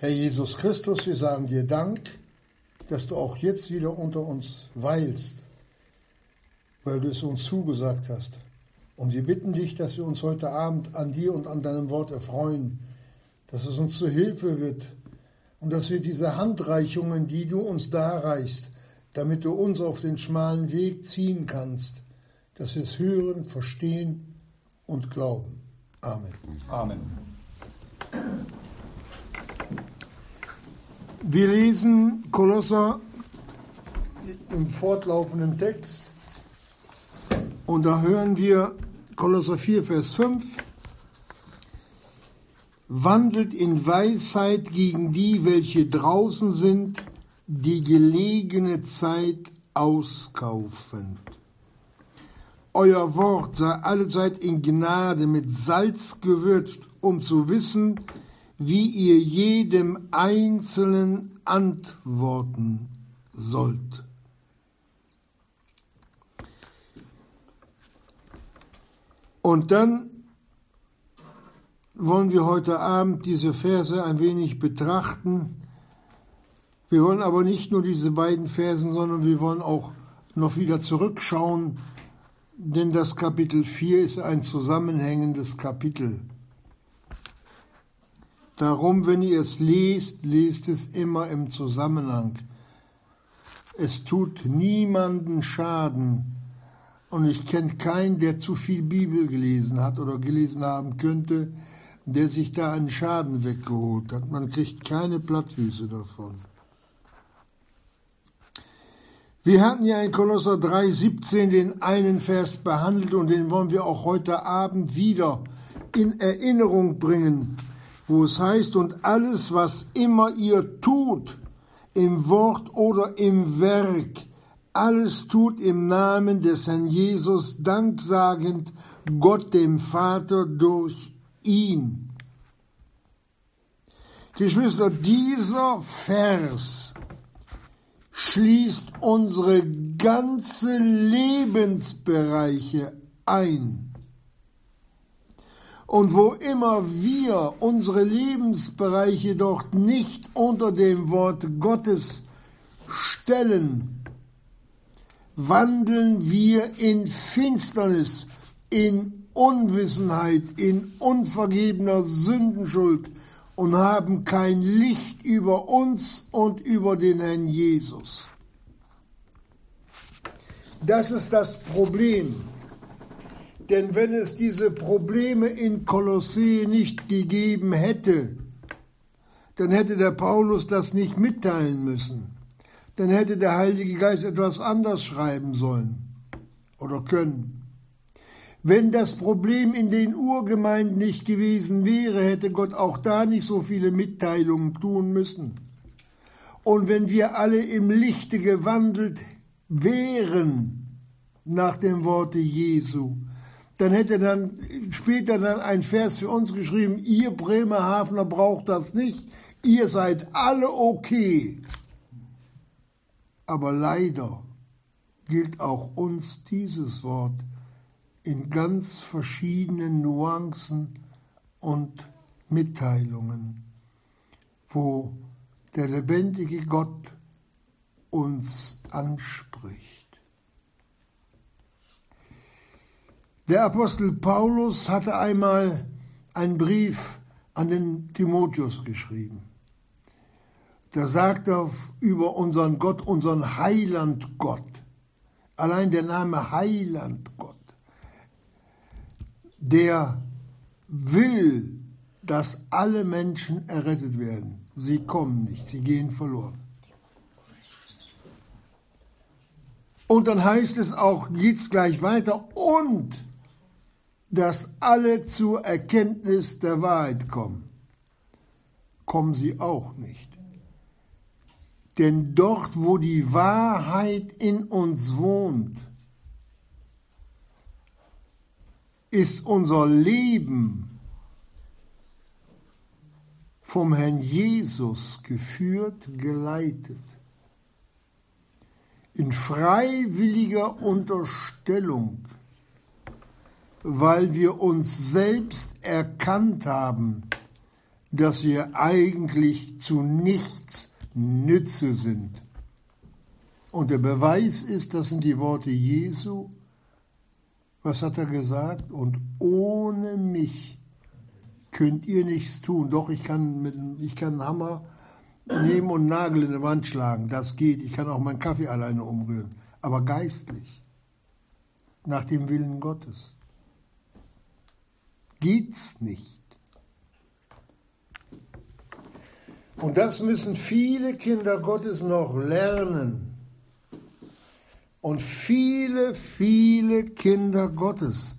Herr Jesus Christus, wir sagen dir Dank, dass du auch jetzt wieder unter uns weilst, weil du es uns zugesagt hast. Und wir bitten dich, dass wir uns heute Abend an dir und an deinem Wort erfreuen, dass es uns zu Hilfe wird und dass wir diese Handreichungen, die du uns darreichst, damit du uns auf den schmalen Weg ziehen kannst, dass wir es hören, verstehen und glauben. Amen. Amen. Wir lesen Kolosser im fortlaufenden Text und da hören wir Kolosser 4, Vers 5. Wandelt in Weisheit gegen die, welche draußen sind, die gelegene Zeit auskaufend. Euer Wort sei allezeit in Gnade mit Salz gewürzt, um zu wissen, wie ihr jedem Einzelnen antworten sollt. Und dann wollen wir heute Abend diese Verse ein wenig betrachten. Wir wollen aber nicht nur diese beiden Versen, sondern wir wollen auch noch wieder zurückschauen, denn das Kapitel 4 ist ein zusammenhängendes Kapitel. Darum, wenn ihr es lest, lest es immer im Zusammenhang. Es tut niemanden Schaden. Und ich kenne keinen, der zu viel Bibel gelesen hat oder gelesen haben könnte, der sich da einen Schaden weggeholt hat. Man kriegt keine Plattfüße davon. Wir hatten ja in Kolosser 3,17 den einen Vers behandelt und den wollen wir auch heute Abend wieder in Erinnerung bringen wo es heißt, und alles, was immer ihr tut, im Wort oder im Werk, alles tut im Namen des Herrn Jesus, danksagend Gott dem Vater durch ihn. Geschwister, dieser Vers schließt unsere ganze Lebensbereiche ein. Und wo immer wir unsere Lebensbereiche dort nicht unter dem Wort Gottes stellen, wandeln wir in Finsternis, in Unwissenheit, in unvergebener Sündenschuld und haben kein Licht über uns und über den Herrn Jesus. Das ist das Problem. Denn wenn es diese Probleme in Kolossee nicht gegeben hätte, dann hätte der Paulus das nicht mitteilen müssen. Dann hätte der Heilige Geist etwas anders schreiben sollen oder können. Wenn das Problem in den Urgemeinden nicht gewesen wäre, hätte Gott auch da nicht so viele Mitteilungen tun müssen. Und wenn wir alle im Lichte gewandelt wären, nach dem Worte Jesu, dann hätte dann später dann ein Vers für uns geschrieben, ihr Bremerhavener braucht das nicht, ihr seid alle okay. Aber leider gilt auch uns dieses Wort in ganz verschiedenen Nuancen und Mitteilungen, wo der lebendige Gott uns anspricht. Der Apostel Paulus hatte einmal einen Brief an den Timotheus geschrieben. Da sagt er über unseren Gott, unseren Heiland Gott. Allein der Name Heiland Gott. Der will, dass alle Menschen errettet werden. Sie kommen nicht, sie gehen verloren. Und dann heißt es auch, geht's gleich weiter, und dass alle zur Erkenntnis der Wahrheit kommen. Kommen sie auch nicht. Denn dort, wo die Wahrheit in uns wohnt, ist unser Leben vom Herrn Jesus geführt, geleitet. In freiwilliger Unterstellung weil wir uns selbst erkannt haben, dass wir eigentlich zu nichts Nütze sind. Und der Beweis ist, das sind die Worte Jesu. Was hat er gesagt? Und ohne mich könnt ihr nichts tun. Doch, ich kann, mit, ich kann einen Hammer nehmen und einen Nagel in die Wand schlagen. Das geht. Ich kann auch meinen Kaffee alleine umrühren. Aber geistlich. Nach dem Willen Gottes. Geht's nicht. Und das müssen viele Kinder Gottes noch lernen. Und viele, viele Kinder Gottes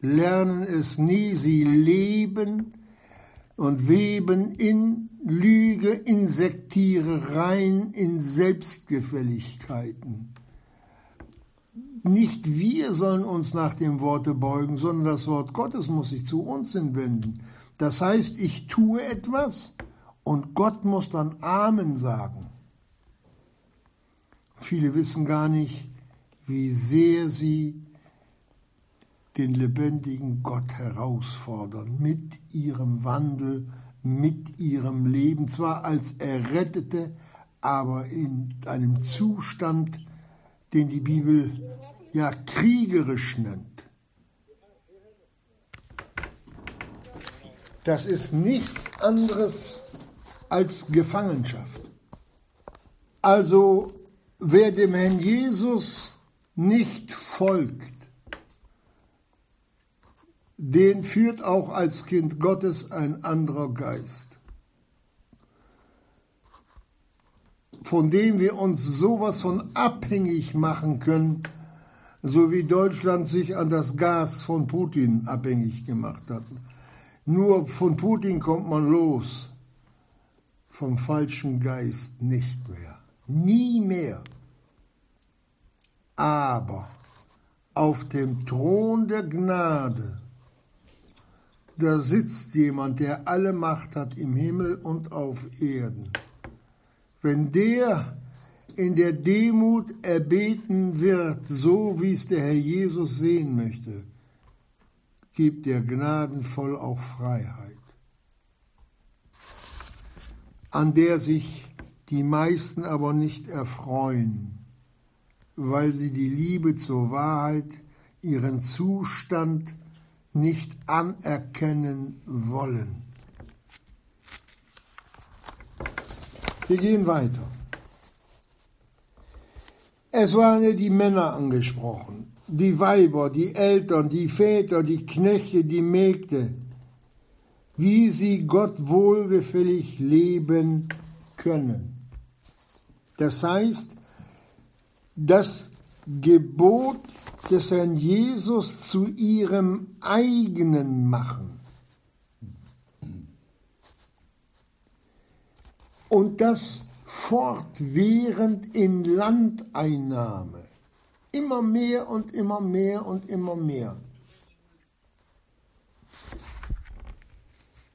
lernen es nie. Sie leben und weben in Lüge, in Sektierereien, in Selbstgefälligkeiten. Nicht wir sollen uns nach dem Worte beugen, sondern das Wort Gottes muss sich zu uns hinwenden. Das heißt, ich tue etwas und Gott muss dann Amen sagen. Viele wissen gar nicht, wie sehr sie den lebendigen Gott herausfordern mit ihrem Wandel, mit ihrem Leben, zwar als Errettete, aber in einem Zustand, den die Bibel ja kriegerisch nennt. Das ist nichts anderes als Gefangenschaft. Also wer dem Herrn Jesus nicht folgt, den führt auch als Kind Gottes ein anderer Geist, von dem wir uns sowas von abhängig machen können, so wie Deutschland sich an das Gas von Putin abhängig gemacht hat. Nur von Putin kommt man los, vom falschen Geist nicht mehr, nie mehr. Aber auf dem Thron der Gnade, da sitzt jemand, der alle Macht hat im Himmel und auf Erden. Wenn der in der Demut erbeten wird, so wie es der Herr Jesus sehen möchte, gibt er gnadenvoll auch Freiheit, an der sich die meisten aber nicht erfreuen weil sie die Liebe zur Wahrheit, ihren Zustand nicht anerkennen wollen. Wir gehen weiter. Es waren ja die Männer angesprochen, die Weiber, die Eltern, die Väter, die Knechte, die Mägde, wie sie Gott wohlgefällig leben können. Das heißt, das Gebot des Herrn Jesus zu ihrem eigenen machen. Und das fortwährend in Landeinnahme. Immer mehr und immer mehr und immer mehr.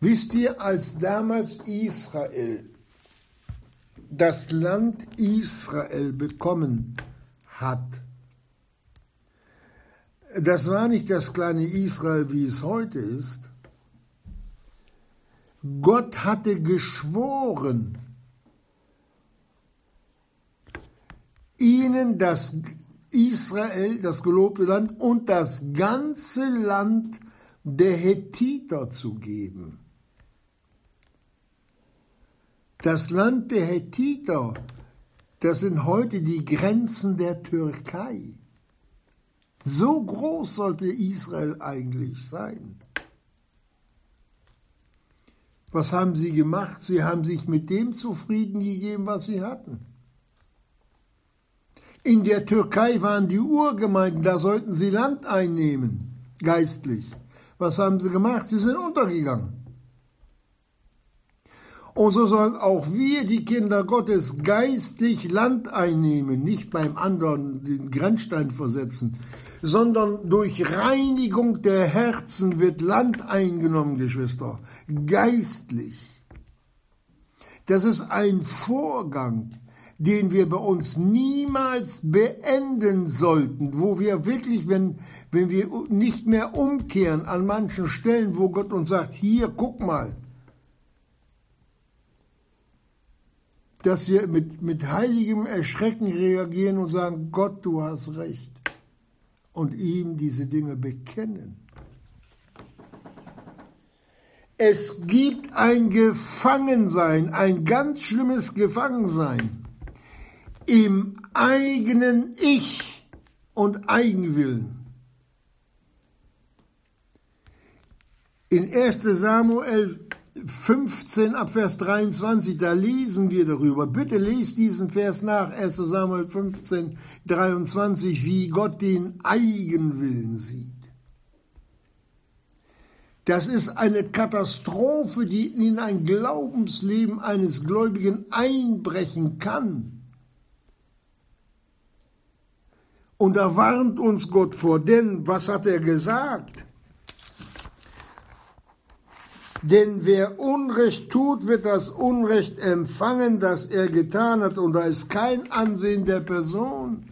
Wisst ihr, als damals Israel das Land Israel bekommen hat. Das war nicht das kleine Israel, wie es heute ist. Gott hatte geschworen, ihnen das Israel, das gelobte Land und das ganze Land der Hethiter zu geben. Das Land der Hethiter das sind heute die Grenzen der Türkei. So groß sollte Israel eigentlich sein. Was haben sie gemacht? Sie haben sich mit dem zufrieden gegeben, was sie hatten. In der Türkei waren die Urgemeinden, da sollten sie Land einnehmen, geistlich. Was haben sie gemacht? Sie sind untergegangen. Und so sollen auch wir, die Kinder Gottes, geistlich Land einnehmen, nicht beim anderen den Grenzstein versetzen, sondern durch Reinigung der Herzen wird Land eingenommen, Geschwister, geistlich. Das ist ein Vorgang, den wir bei uns niemals beenden sollten, wo wir wirklich, wenn, wenn wir nicht mehr umkehren an manchen Stellen, wo Gott uns sagt, hier, guck mal, dass wir mit, mit heiligem Erschrecken reagieren und sagen, Gott, du hast recht. Und ihm diese Dinge bekennen. Es gibt ein Gefangensein, ein ganz schlimmes Gefangensein im eigenen Ich und Eigenwillen. In 1 Samuel 15 ab Vers 23, da lesen wir darüber. Bitte lest diesen Vers nach, 1 Samuel 15, 23, wie Gott den Eigenwillen sieht. Das ist eine Katastrophe, die in ein Glaubensleben eines Gläubigen einbrechen kann. Und da warnt uns Gott vor, denn was hat er gesagt? Denn wer Unrecht tut, wird das Unrecht empfangen, das er getan hat, und da ist kein Ansehen der Person.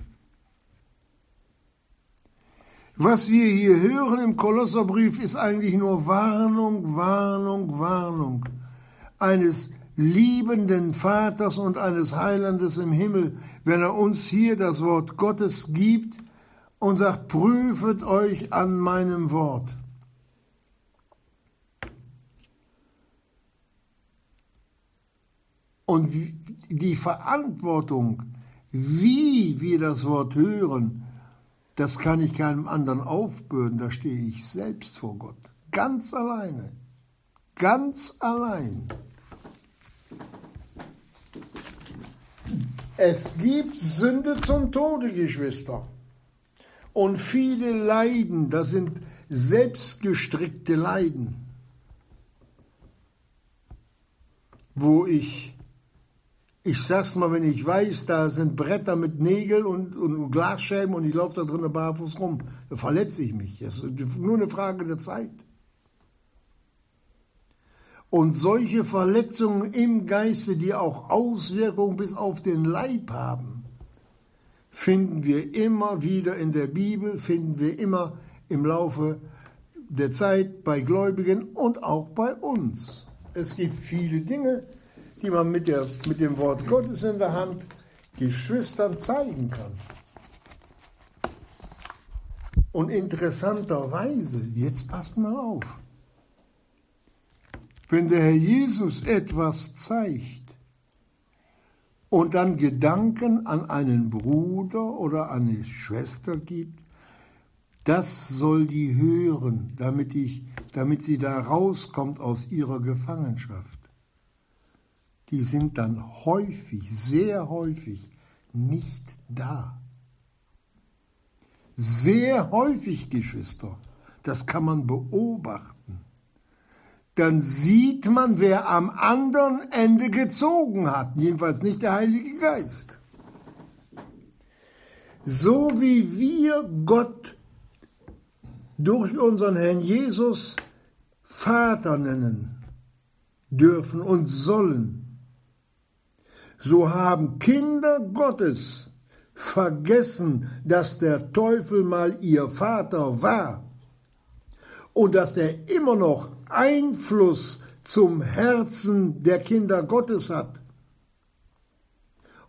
Was wir hier hören im Kolosserbrief ist eigentlich nur Warnung, Warnung, Warnung eines liebenden Vaters und eines Heilandes im Himmel, wenn er uns hier das Wort Gottes gibt und sagt, prüfet euch an meinem Wort. Und die Verantwortung, wie wir das Wort hören, das kann ich keinem anderen aufbürden, da stehe ich selbst vor Gott. Ganz alleine. Ganz allein. Es gibt Sünde zum Tode, Geschwister. Und viele Leiden, das sind selbstgestrickte Leiden, wo ich ich sag's mal, wenn ich weiß, da sind Bretter mit Nägeln und, und Glasscheiben und ich laufe da drinnen barfuß rum, da verletze ich mich. Das ist nur eine Frage der Zeit. Und solche Verletzungen im Geiste, die auch Auswirkungen bis auf den Leib haben, finden wir immer wieder in der Bibel, finden wir immer im Laufe der Zeit bei Gläubigen und auch bei uns. Es gibt viele Dinge, die man mit, der, mit dem Wort Gottes in der Hand Geschwistern zeigen kann. Und interessanterweise, jetzt passt mal auf, wenn der Herr Jesus etwas zeigt und dann Gedanken an einen Bruder oder eine Schwester gibt, das soll die hören, damit, ich, damit sie da rauskommt aus ihrer Gefangenschaft die sind dann häufig, sehr häufig nicht da. Sehr häufig, Geschwister, das kann man beobachten. Dann sieht man, wer am anderen Ende gezogen hat, jedenfalls nicht der Heilige Geist. So wie wir Gott durch unseren Herrn Jesus Vater nennen dürfen und sollen, so haben Kinder Gottes vergessen, dass der Teufel mal ihr Vater war und dass er immer noch Einfluss zum Herzen der Kinder Gottes hat.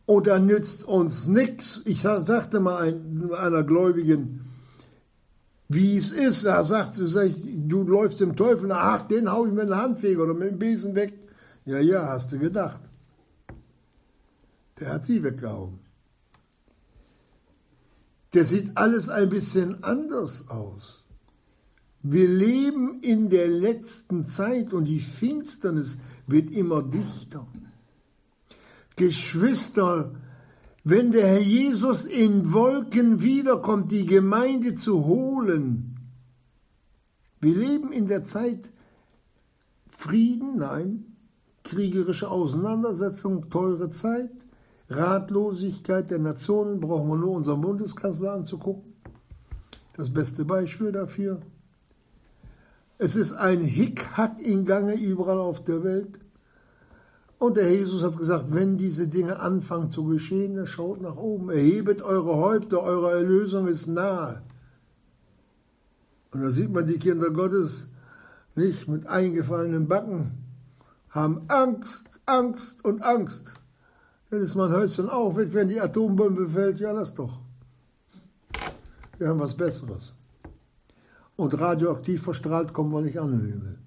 Und da nützt uns nichts. Ich sagte mal einer Gläubigen, wie es ist, da sagte sie, du läufst dem Teufel ach, den hau ich mit dem Handfeger oder mit dem Besen weg. Ja, ja, hast du gedacht. Der hat sie weggehauen. Der sieht alles ein bisschen anders aus. Wir leben in der letzten Zeit und die Finsternis wird immer dichter. Geschwister, wenn der Herr Jesus in Wolken wiederkommt, die Gemeinde zu holen, wir leben in der Zeit Frieden, nein, kriegerische Auseinandersetzung, teure Zeit. Ratlosigkeit der Nationen brauchen wir nur unseren Bundeskanzler anzugucken. Das beste Beispiel dafür. Es ist ein Hickhack in Gange überall auf der Welt. Und der Jesus hat gesagt, wenn diese Dinge anfangen zu geschehen, dann schaut nach oben, erhebet eure Häupter, eure Erlösung ist nahe. Und da sieht man die Kinder Gottes nicht mit eingefallenen Backen, haben Angst, Angst und Angst. Dann ist mein Häuschen auch weg, wenn die Atombombe fällt. Ja, lass doch. Wir haben was Besseres. Und radioaktiv verstrahlt kommen wir nicht an den Himmel.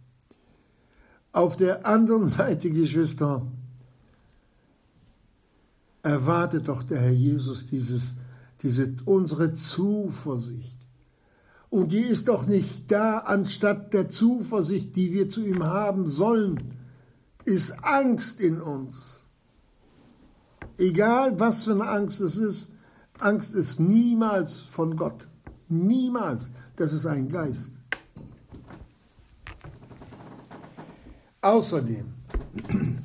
Auf der anderen Seite, Geschwister, erwartet doch der Herr Jesus dieses, diese, unsere Zuversicht. Und die ist doch nicht da, anstatt der Zuversicht, die wir zu ihm haben sollen, ist Angst in uns. Egal was für eine Angst es ist, Angst ist niemals von Gott. Niemals. Das ist ein Geist. Außerdem,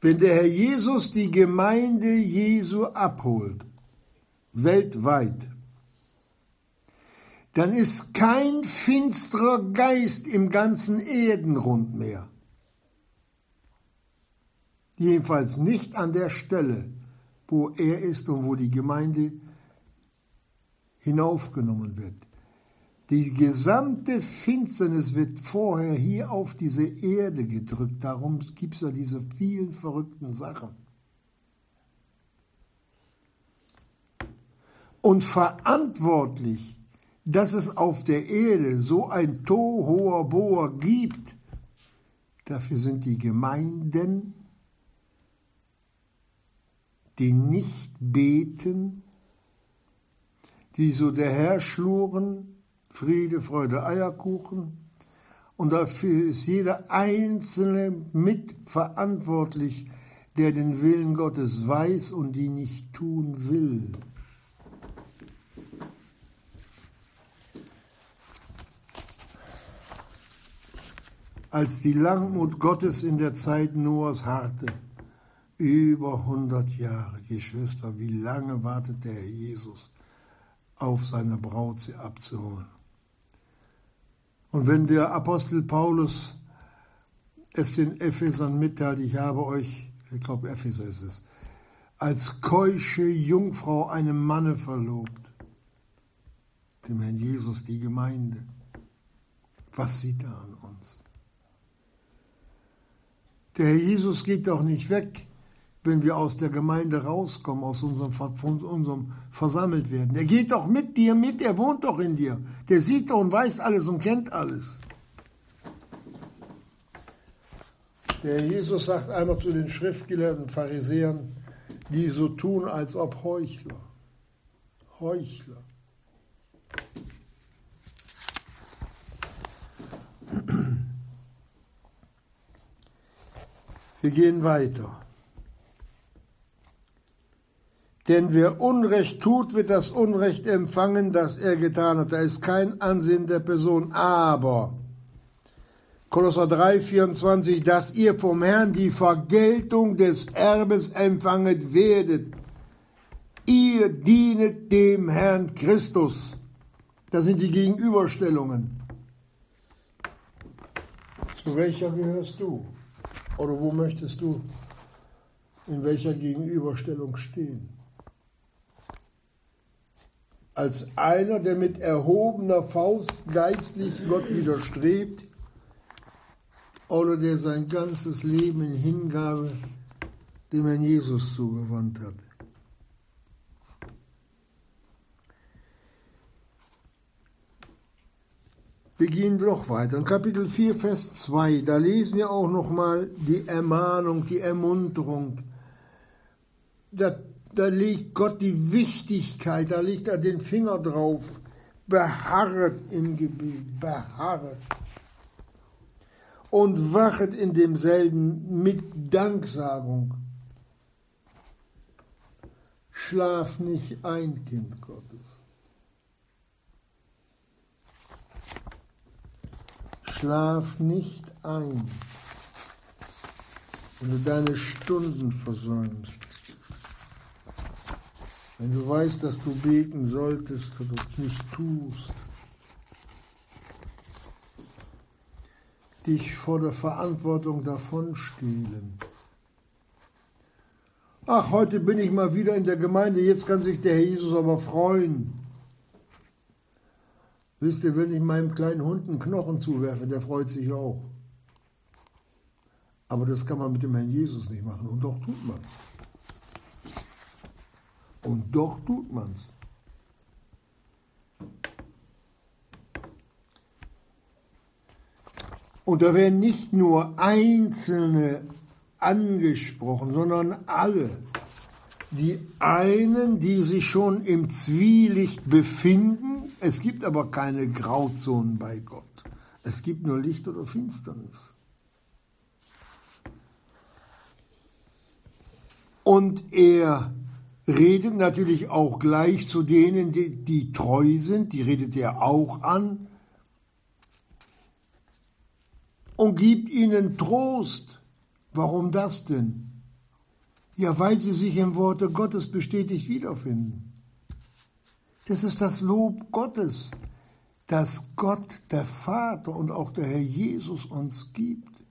wenn der Herr Jesus die Gemeinde Jesu abholt, weltweit, dann ist kein finsterer Geist im ganzen Erdenrund mehr. Jedenfalls nicht an der Stelle, wo er ist und wo die Gemeinde hinaufgenommen wird. Die gesamte Finsternis wird vorher hier auf diese Erde gedrückt. Darum gibt es ja diese vielen verrückten Sachen. Und verantwortlich, dass es auf der Erde so ein Tohoaboa gibt, dafür sind die Gemeinden, die nicht beten, die so der Herr schluren, Friede, Freude, Eierkuchen. Und dafür ist jeder Einzelne mitverantwortlich, der den Willen Gottes weiß und die nicht tun will. Als die Langmut Gottes in der Zeit Noahs harrte, über 100 Jahre, Geschwister, wie lange wartet der Herr Jesus auf seine Braut, sie abzuholen? Und wenn der Apostel Paulus es den Ephesern mitteilt, ich habe euch, ich glaube Epheser ist es, als keusche Jungfrau einem Manne verlobt, dem Herrn Jesus, die Gemeinde. Was sieht er an uns? Der Herr Jesus geht doch nicht weg, wenn wir aus der Gemeinde rauskommen, aus unserem, von unserem versammelt werden. Er geht doch mit dir mit, er wohnt doch in dir. Der sieht doch und weiß alles und kennt alles. Der Jesus sagt einmal zu den Schriftgelehrten Pharisäern, die so tun, als ob Heuchler. Heuchler. Wir gehen weiter. Denn wer Unrecht tut, wird das Unrecht empfangen, das er getan hat. Da ist kein Ansehen der Person. Aber, Kolosser 3, 24, dass ihr vom Herrn die Vergeltung des Erbes empfanget werdet. Ihr dienet dem Herrn Christus. Das sind die Gegenüberstellungen. Zu welcher gehörst du? Oder wo möchtest du in welcher Gegenüberstellung stehen? Als einer, der mit erhobener Faust geistlich Gott widerstrebt oder der sein ganzes Leben in Hingabe dem Herrn Jesus zugewandt hat. Wir gehen noch weiter. In Kapitel 4, Vers 2, da lesen wir auch nochmal die Ermahnung, die Ermunterung. Da da legt Gott die Wichtigkeit, da legt er den Finger drauf. Beharret im Gebet, beharret. Und wachet in demselben mit Danksagung. Schlaf nicht ein, Kind Gottes. Schlaf nicht ein, wenn du deine Stunden versäumst. Wenn du weißt, dass du beten solltest und es nicht tust, dich vor der Verantwortung davonstehlen. Ach, heute bin ich mal wieder in der Gemeinde, jetzt kann sich der Herr Jesus aber freuen. Wisst ihr, wenn ich meinem kleinen Hund einen Knochen zuwerfe, der freut sich auch. Aber das kann man mit dem Herrn Jesus nicht machen und doch tut man es. Und doch tut man's. Und da werden nicht nur Einzelne angesprochen, sondern alle. Die einen, die sich schon im Zwielicht befinden, es gibt aber keine Grauzonen bei Gott. Es gibt nur Licht oder Finsternis. Und er redet natürlich auch gleich zu denen, die, die treu sind, die redet er auch an und gibt ihnen Trost. Warum das denn? Ja, weil sie sich im Worte Gottes bestätigt wiederfinden. Das ist das Lob Gottes, das Gott, der Vater und auch der Herr Jesus uns gibt.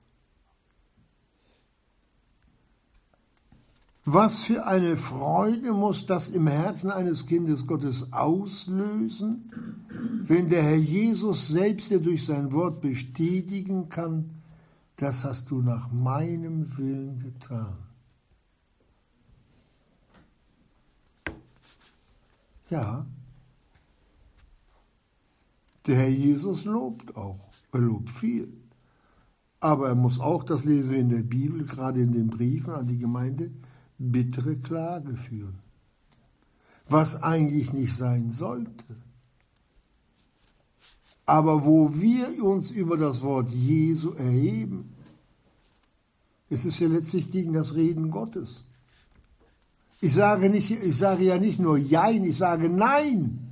Was für eine Freude muss das im Herzen eines Kindes Gottes auslösen, wenn der Herr Jesus selbst dir durch sein Wort bestätigen kann, das hast du nach meinem Willen getan. Ja, der Herr Jesus lobt auch, er lobt viel. Aber er muss auch, das lesen wir in der Bibel, gerade in den Briefen an die Gemeinde, bittere Klage führen, was eigentlich nicht sein sollte. Aber wo wir uns über das Wort Jesu erheben, es ist ja letztlich gegen das Reden Gottes. Ich sage, nicht, ich sage ja nicht nur Jein, ich sage Nein.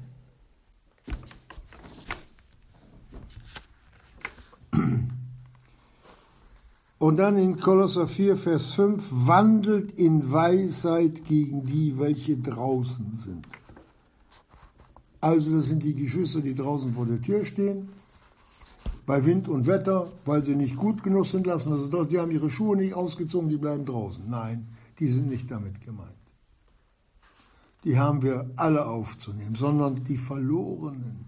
Und dann in Kolosser 4, Vers 5, wandelt in Weisheit gegen die, welche draußen sind. Also das sind die Geschwister, die draußen vor der Tür stehen, bei Wind und Wetter, weil sie nicht gut genug sind, lassen also die haben ihre Schuhe nicht ausgezogen, die bleiben draußen. Nein, die sind nicht damit gemeint. Die haben wir alle aufzunehmen, sondern die Verlorenen.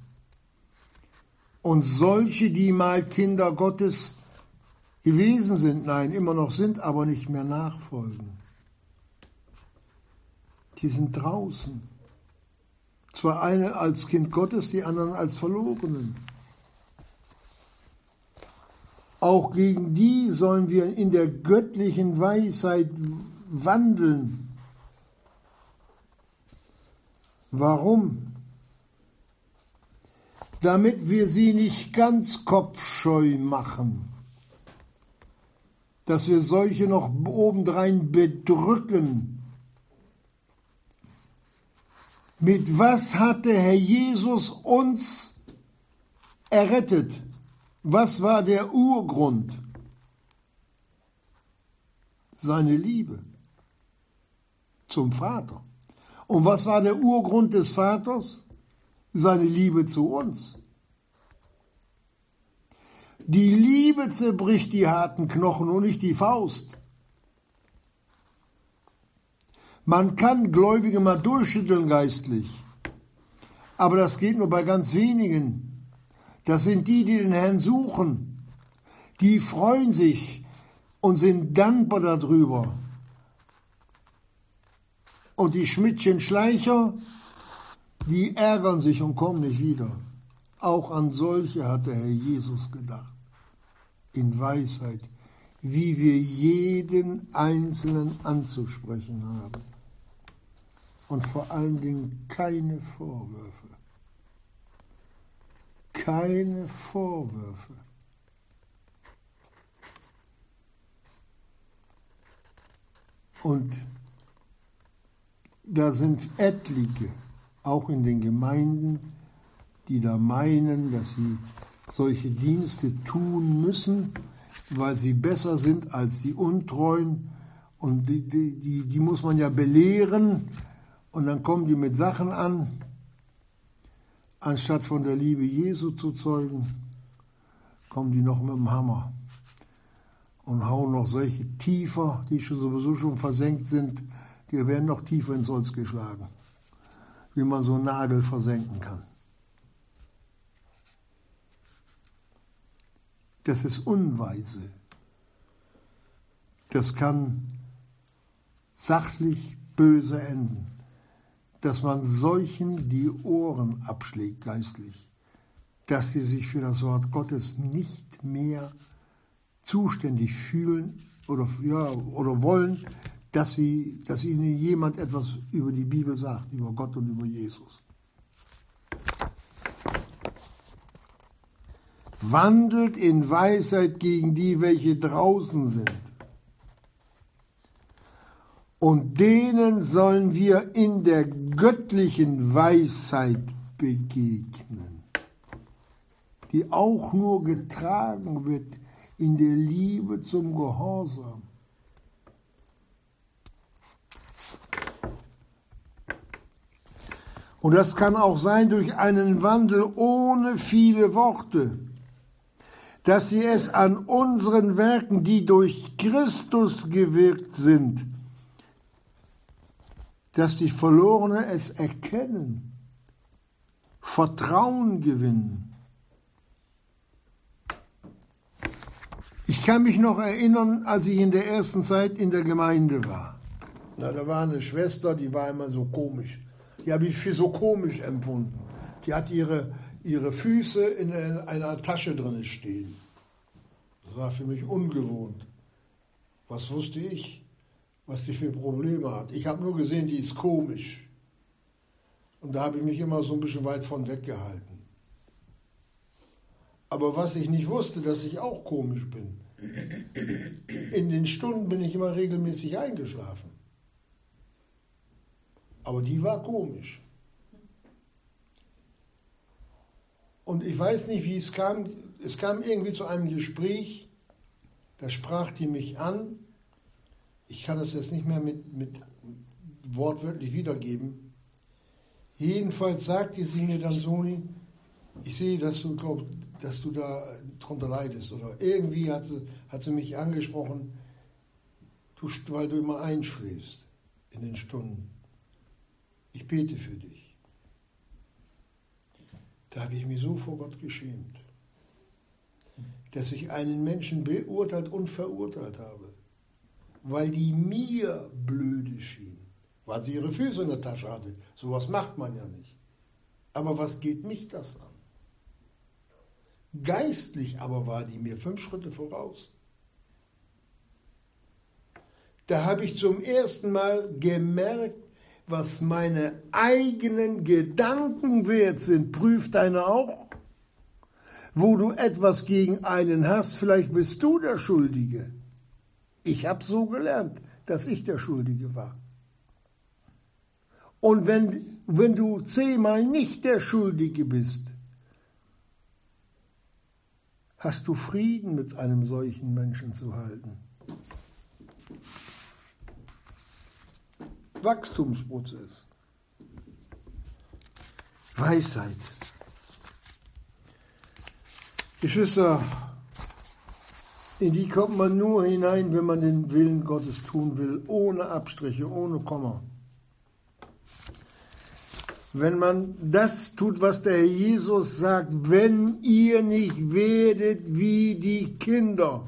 Und solche, die mal Kinder Gottes gewesen sind, nein, immer noch sind, aber nicht mehr nachfolgen. Die sind draußen. Zwar eine als Kind Gottes, die anderen als Verlorenen. Auch gegen die sollen wir in der göttlichen Weisheit wandeln. Warum? Damit wir sie nicht ganz kopfscheu machen dass wir solche noch obendrein bedrücken. Mit was hat der Herr Jesus uns errettet? Was war der Urgrund? Seine Liebe zum Vater. Und was war der Urgrund des Vaters? Seine Liebe zu uns. Die Liebe zerbricht die harten Knochen und nicht die Faust. Man kann Gläubige mal durchschütteln geistlich, aber das geht nur bei ganz wenigen. Das sind die, die den Herrn suchen. Die freuen sich und sind dankbar darüber. Und die Schmidtchen Schleicher, die ärgern sich und kommen nicht wieder. Auch an solche hat der Herr Jesus gedacht in Weisheit, wie wir jeden Einzelnen anzusprechen haben. Und vor allen Dingen keine Vorwürfe. Keine Vorwürfe. Und da sind etliche, auch in den Gemeinden, die da meinen, dass sie solche Dienste tun müssen, weil sie besser sind als die Untreuen. Und die, die, die, die muss man ja belehren. Und dann kommen die mit Sachen an, anstatt von der Liebe Jesu zu zeugen, kommen die noch mit dem Hammer und hauen noch solche tiefer, die schon sowieso schon versenkt sind, die werden noch tiefer ins Holz geschlagen, wie man so einen Nagel versenken kann. Das ist unweise. Das kann sachlich böse enden. dass man solchen die Ohren abschlägt geistlich, dass sie sich für das Wort Gottes nicht mehr zuständig fühlen oder, ja, oder wollen, dass, sie, dass ihnen jemand etwas über die Bibel sagt, über Gott und über Jesus. Wandelt in Weisheit gegen die, welche draußen sind. Und denen sollen wir in der göttlichen Weisheit begegnen, die auch nur getragen wird in der Liebe zum Gehorsam. Und das kann auch sein durch einen Wandel ohne viele Worte, dass sie es an unseren Werken, die durch Christus gewirkt sind, dass die Verlorenen es erkennen, Vertrauen gewinnen. Ich kann mich noch erinnern, als ich in der ersten Zeit in der Gemeinde war. Na, da war eine Schwester, die war immer so komisch. Die habe ich für so komisch empfunden. Die hat ihre, ihre Füße in einer Tasche drin stehen. Das war für mich ungewohnt. Was wusste ich, was die für Probleme hat? Ich habe nur gesehen, die ist komisch. Und da habe ich mich immer so ein bisschen weit von weggehalten. Aber was ich nicht wusste, dass ich auch komisch bin. In den Stunden bin ich immer regelmäßig eingeschlafen. Aber die war komisch. Und ich weiß nicht, wie es kam. Es kam irgendwie zu einem Gespräch, da sprach die mich an. Ich kann das jetzt nicht mehr mit, mit wortwörtlich wiedergeben. Jedenfalls sagte sie mir dann, Soni, ich sehe, dass du glaubst, dass du da drunter leidest. Oder irgendwie hat sie, hat sie mich angesprochen, du, weil du immer einschläfst in den Stunden ich bete für dich. Da habe ich mich so vor Gott geschämt, dass ich einen Menschen beurteilt und verurteilt habe, weil die mir blöde schien, weil sie ihre Füße in der Tasche hatte. Sowas macht man ja nicht. Aber was geht mich das an? Geistlich aber war die mir fünf Schritte voraus. Da habe ich zum ersten Mal gemerkt, was meine eigenen Gedanken wert sind, prüft deine auch. Wo du etwas gegen einen hast, vielleicht bist du der Schuldige. Ich habe so gelernt, dass ich der Schuldige war. Und wenn, wenn du zehnmal nicht der Schuldige bist, hast du Frieden mit einem solchen Menschen zu halten. Wachstumsprozess. Weisheit. Geschwister, in die kommt man nur hinein, wenn man den Willen Gottes tun will, ohne Abstriche, ohne Komma. Wenn man das tut, was der Herr Jesus sagt, wenn ihr nicht werdet wie die Kinder,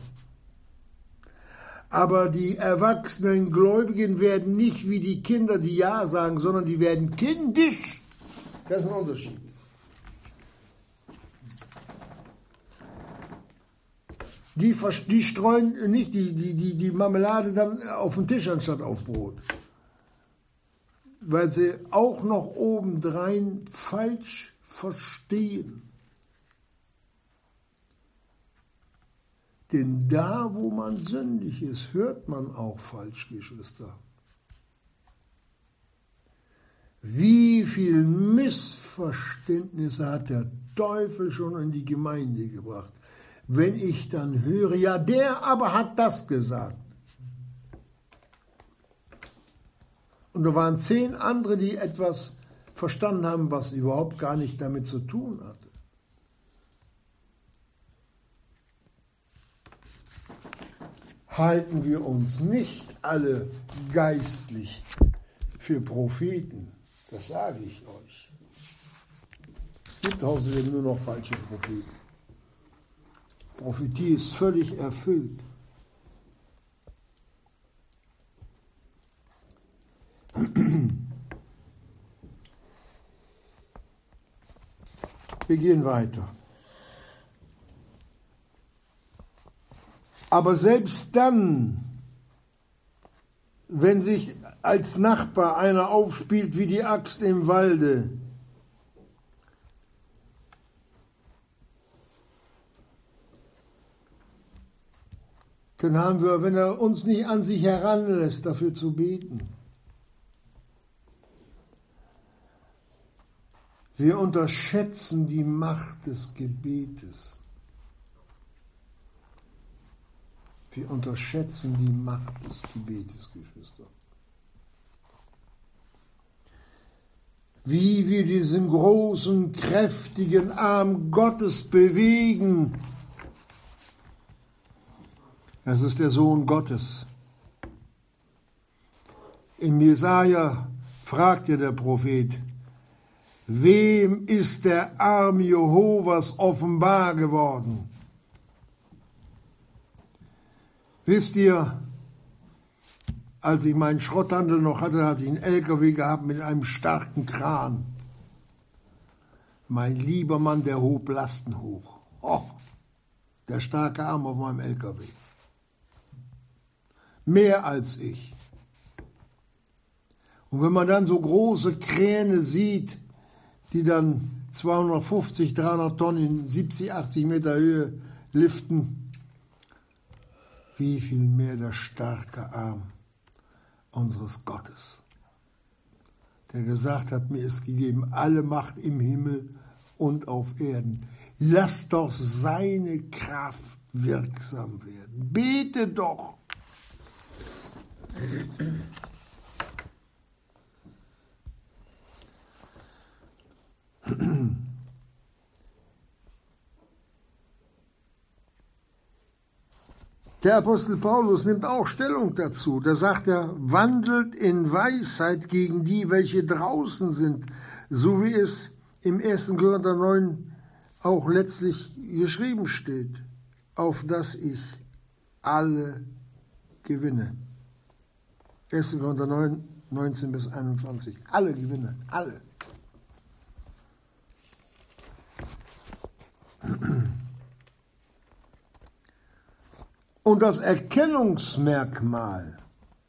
aber die erwachsenen Gläubigen werden nicht wie die Kinder, die Ja sagen, sondern die werden kindisch. Das ist ein Unterschied. Die, die streuen nicht die, die, die, die Marmelade dann auf den Tisch anstatt auf Brot. Weil sie auch noch obendrein falsch verstehen. Denn da, wo man sündig ist, hört man auch falsch, Geschwister. Wie viel Missverständnisse hat der Teufel schon in die Gemeinde gebracht? Wenn ich dann höre, ja, der aber hat das gesagt. Und da waren zehn andere, die etwas verstanden haben, was überhaupt gar nicht damit zu tun hatte. halten wir uns nicht alle geistlich für Propheten. Das sage ich euch. Es gibt außerdem nur noch falsche Propheten. Prophetie ist völlig erfüllt. Wir gehen weiter. Aber selbst dann, wenn sich als Nachbar einer aufspielt wie die Axt im Walde, dann haben wir, wenn er uns nicht an sich heranlässt, dafür zu beten. Wir unterschätzen die Macht des Gebetes. Wir unterschätzen die Macht des Gebetes, Geschwister. Wie wir diesen großen, kräftigen Arm Gottes bewegen. Es ist der Sohn Gottes. In Jesaja fragt ihr der Prophet, Wem ist der Arm Jehovas offenbar geworden? Wisst ihr, als ich meinen Schrotthandel noch hatte, hatte ich einen LKW gehabt mit einem starken Kran. Mein lieber Mann, der hob Lasten hoch. Oh, der starke Arm auf meinem LKW. Mehr als ich. Und wenn man dann so große Kräne sieht, die dann 250, 300 Tonnen in 70, 80 Meter Höhe liften. Wie viel mehr der starke Arm unseres Gottes, der gesagt hat, mir ist gegeben alle Macht im Himmel und auf Erden. Lass doch seine Kraft wirksam werden. Bete doch. Der Apostel Paulus nimmt auch Stellung dazu. Da sagt er, wandelt in Weisheit gegen die, welche draußen sind, so wie es im 1. Korinther 9 auch letztlich geschrieben steht, auf dass ich alle gewinne. 1. Korinther 9, 19 bis 21. Alle gewinne, alle. Und das Erkennungsmerkmal,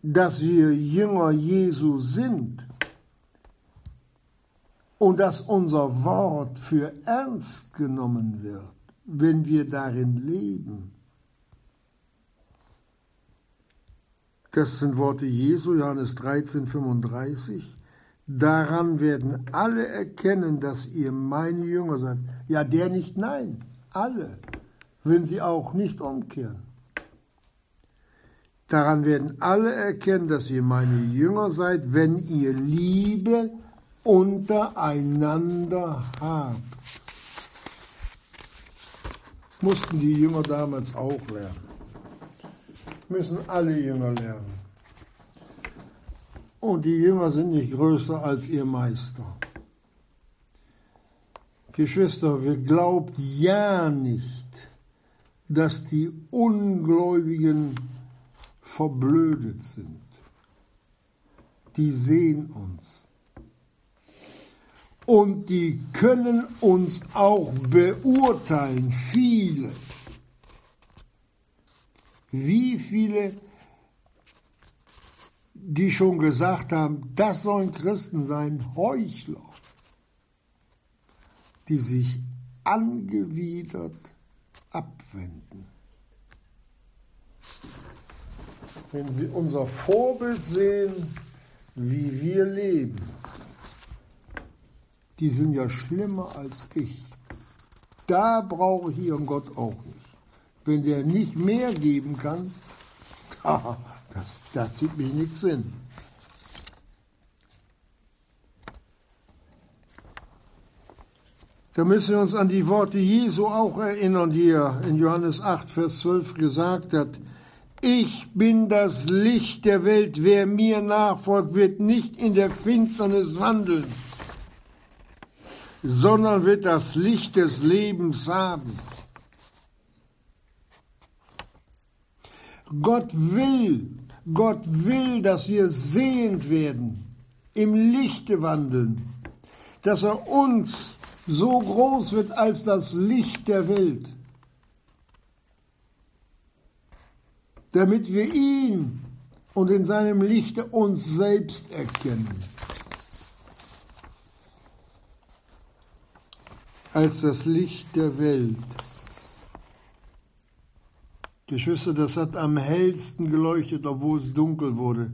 dass wir Jünger Jesu sind und dass unser Wort für ernst genommen wird, wenn wir darin leben, das sind Worte Jesu, Johannes 13, 35. Daran werden alle erkennen, dass ihr meine Jünger seid. Ja, der nicht, nein, alle, wenn sie auch nicht umkehren. Daran werden alle erkennen, dass ihr meine Jünger seid, wenn ihr Liebe untereinander habt. Mussten die Jünger damals auch lernen. Müssen alle Jünger lernen. Und die Jünger sind nicht größer als ihr Meister. Geschwister, wir glaubt ja nicht, dass die Ungläubigen verblödet sind. Die sehen uns. Und die können uns auch beurteilen, viele. Wie viele die schon gesagt haben, das sollen Christen sein, Heuchler, die sich angewidert abwenden. Wenn Sie unser Vorbild sehen, wie wir leben, die sind ja schlimmer als ich. Da brauche ich Ihren Gott auch nicht. Wenn der nicht mehr geben kann, Das, da tut mir nichts Sinn. Da müssen wir uns an die Worte Jesu auch erinnern, die er in Johannes 8, Vers 12 gesagt hat. Ich bin das Licht der Welt. Wer mir nachfolgt, wird nicht in der Finsternis wandeln, sondern wird das Licht des Lebens haben. Gott will, Gott will, dass wir sehend werden, im Lichte wandeln, dass er uns so groß wird als das Licht der Welt, damit wir ihn und in seinem Lichte uns selbst erkennen. Als das Licht der Welt. Geschwister, das hat am hellsten geleuchtet, obwohl es dunkel wurde,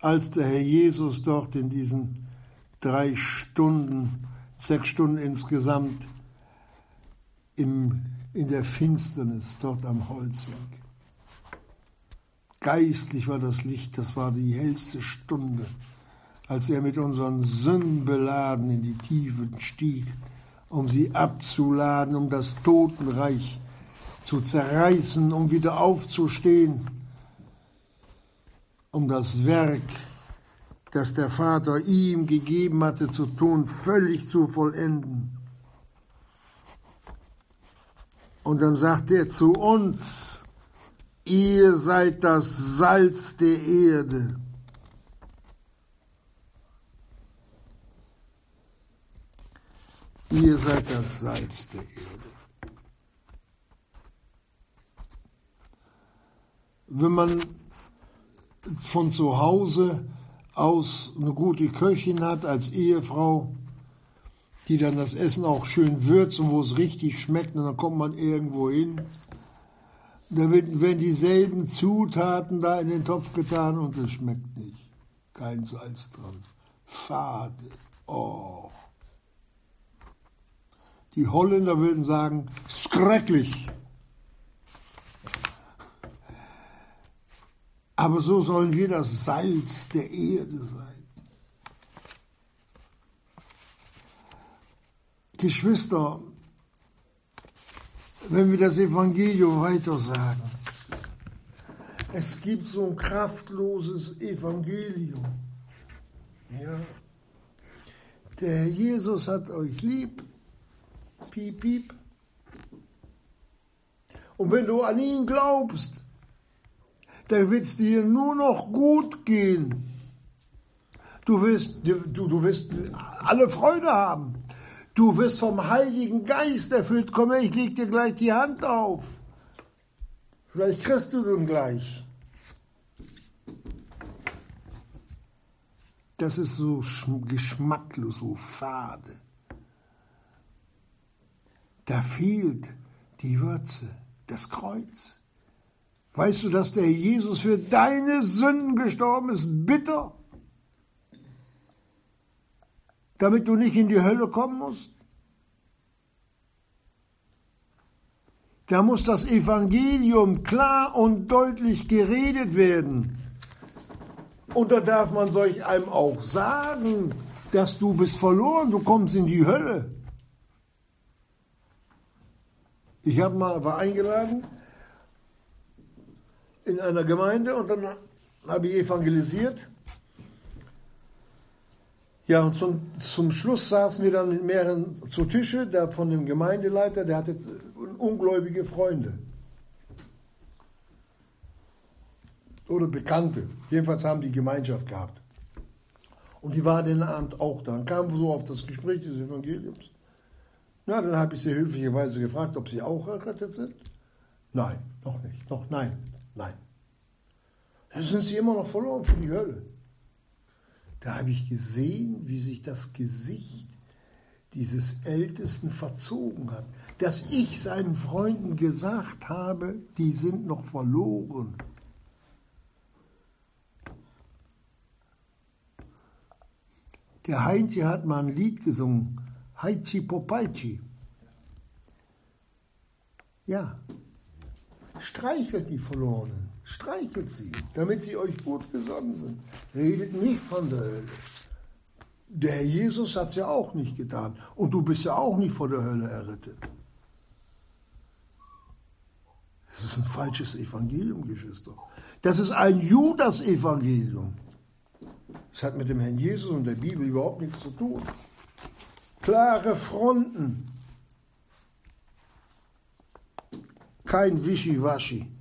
als der Herr Jesus dort in diesen drei Stunden, sechs Stunden insgesamt, im, in der Finsternis dort am Holzweg. Geistlich war das Licht, das war die hellste Stunde, als er mit unseren Sünden beladen in die Tiefen stieg, um sie abzuladen, um das Totenreich zu zerreißen, um wieder aufzustehen, um das Werk, das der Vater ihm gegeben hatte zu tun, völlig zu vollenden. Und dann sagt er zu uns, ihr seid das Salz der Erde. Ihr seid das Salz der Erde. wenn man von zu Hause aus eine gute Köchin hat als Ehefrau, die dann das Essen auch schön würzt und wo es richtig schmeckt, und dann kommt man irgendwo hin. Da werden dieselben Zutaten da in den Topf getan und es schmeckt nicht. Kein Salz dran. Fade. Oh. Die Holländer würden sagen, skrecklich. Aber so sollen wir das Salz der Erde sein. Geschwister, wenn wir das Evangelium weiter sagen, es gibt so ein kraftloses Evangelium. Ja. Der Herr Jesus hat euch lieb. Piep, piep. Und wenn du an ihn glaubst, da wird es dir nur noch gut gehen. Du wirst, du, du wirst alle Freude haben. Du wirst vom Heiligen Geist erfüllt. Komm her, ich leg dir gleich die Hand auf. Vielleicht kriegst du den gleich. Das ist so geschmacklos, so fade. Da fehlt die Würze, das Kreuz. Weißt du, dass der Jesus für deine Sünden gestorben ist? Bitter. Damit du nicht in die Hölle kommen musst? Da muss das Evangelium klar und deutlich geredet werden. Und da darf man solch einem auch sagen, dass du bist verloren, du kommst in die Hölle. Ich hab mal, war eingeladen in einer Gemeinde und dann habe ich evangelisiert. Ja, und zum, zum Schluss saßen wir dann mit mehreren zu Tische, der von dem Gemeindeleiter, der hatte ungläubige Freunde. Oder Bekannte. Jedenfalls haben die Gemeinschaft gehabt. Und die waren den Abend auch da. Und kamen so auf das Gespräch des Evangeliums. Na, dann habe ich sie höflicherweise gefragt, ob sie auch errettet sind. Nein, noch nicht. Noch nein. Nein. Da sind sie immer noch verloren für die Hölle. Da habe ich gesehen, wie sich das Gesicht dieses Ältesten verzogen hat, dass ich seinen Freunden gesagt habe, die sind noch verloren. Der Heinche hat mal ein Lied gesungen, Haichi Popaichi. Ja, streichelt die Verlorenen. Streichelt sie, damit sie euch gut gesonnen sind. Redet nicht von der Hölle. Der Herr Jesus hat es ja auch nicht getan. Und du bist ja auch nicht vor der Hölle errettet. Das ist ein falsches Evangelium, Geschwister. Das ist ein Judas-Evangelium. Das hat mit dem Herrn Jesus und der Bibel überhaupt nichts zu tun. Klare Fronten. Kein Wischiwaschi.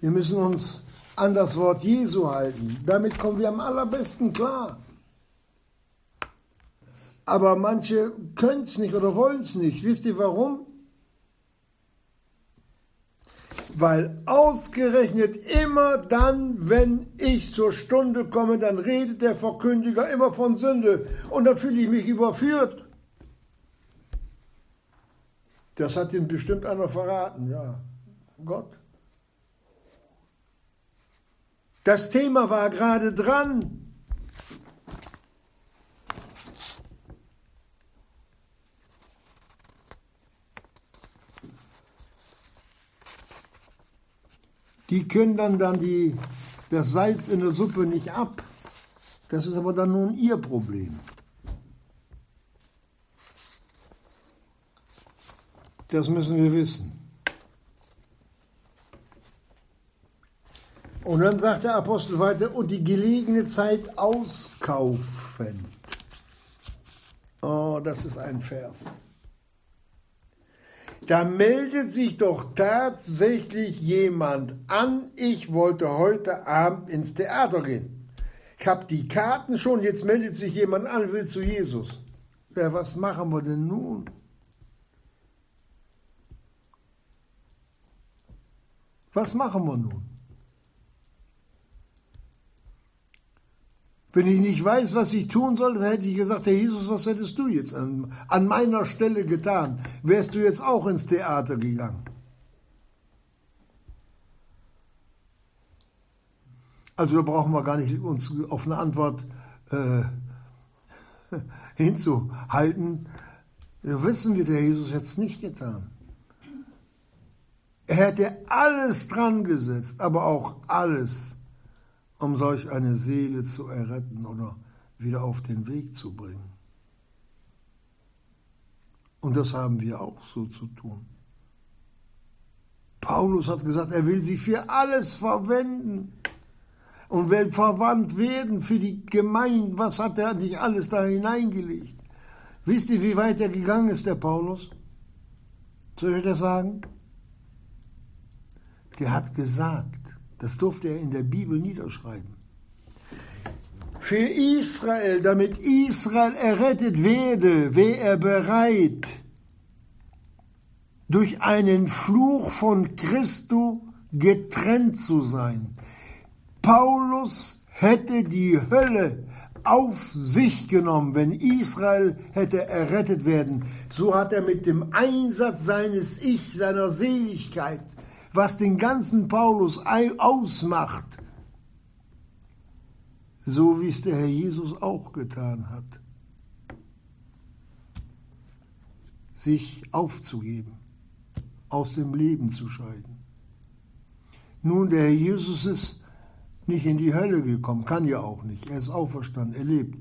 Wir müssen uns an das Wort Jesu halten. Damit kommen wir am allerbesten klar. Aber manche können es nicht oder wollen es nicht. Wisst ihr warum? Weil ausgerechnet immer dann, wenn ich zur Stunde komme, dann redet der Verkündiger immer von Sünde und dann fühle ich mich überführt. Das hat ihm bestimmt einer verraten, ja. Gott. Das Thema war gerade dran. Die können dann, dann die, das Salz in der Suppe nicht ab. Das ist aber dann nun ihr Problem. Das müssen wir wissen. Und dann sagt der Apostel weiter, und die gelegene Zeit auskaufen. Oh, das ist ein Vers. Da meldet sich doch tatsächlich jemand an, ich wollte heute Abend ins Theater gehen. Ich habe die Karten schon, jetzt meldet sich jemand an, will zu Jesus. Ja, was machen wir denn nun? Was machen wir nun? Wenn ich nicht weiß, was ich tun soll, hätte ich gesagt, Herr Jesus, was hättest du jetzt an, an meiner Stelle getan? Wärst du jetzt auch ins Theater gegangen? Also da brauchen wir gar nicht uns auf eine Antwort äh, hinzuhalten. Wir wissen, wie der Jesus jetzt nicht getan. Er hätte alles dran gesetzt, aber auch alles um solch eine Seele zu erretten oder wieder auf den Weg zu bringen. Und das haben wir auch so zu tun. Paulus hat gesagt, er will sie für alles verwenden und will verwandt werden für die Gemeinde. Was hat er nicht alles da hineingelegt? Wisst ihr, wie weit er gegangen ist, der Paulus? Soll ich das sagen? Der hat gesagt, das durfte er in der Bibel niederschreiben. Für Israel, damit Israel errettet werde, wäre er bereit, durch einen Fluch von Christo getrennt zu sein. Paulus hätte die Hölle auf sich genommen, wenn Israel hätte errettet werden. So hat er mit dem Einsatz seines Ich, seiner Seligkeit, was den ganzen Paulus ausmacht, so wie es der Herr Jesus auch getan hat, sich aufzugeben, aus dem Leben zu scheiden. Nun, der Herr Jesus ist nicht in die Hölle gekommen, kann ja auch nicht, er ist auferstanden, er lebt.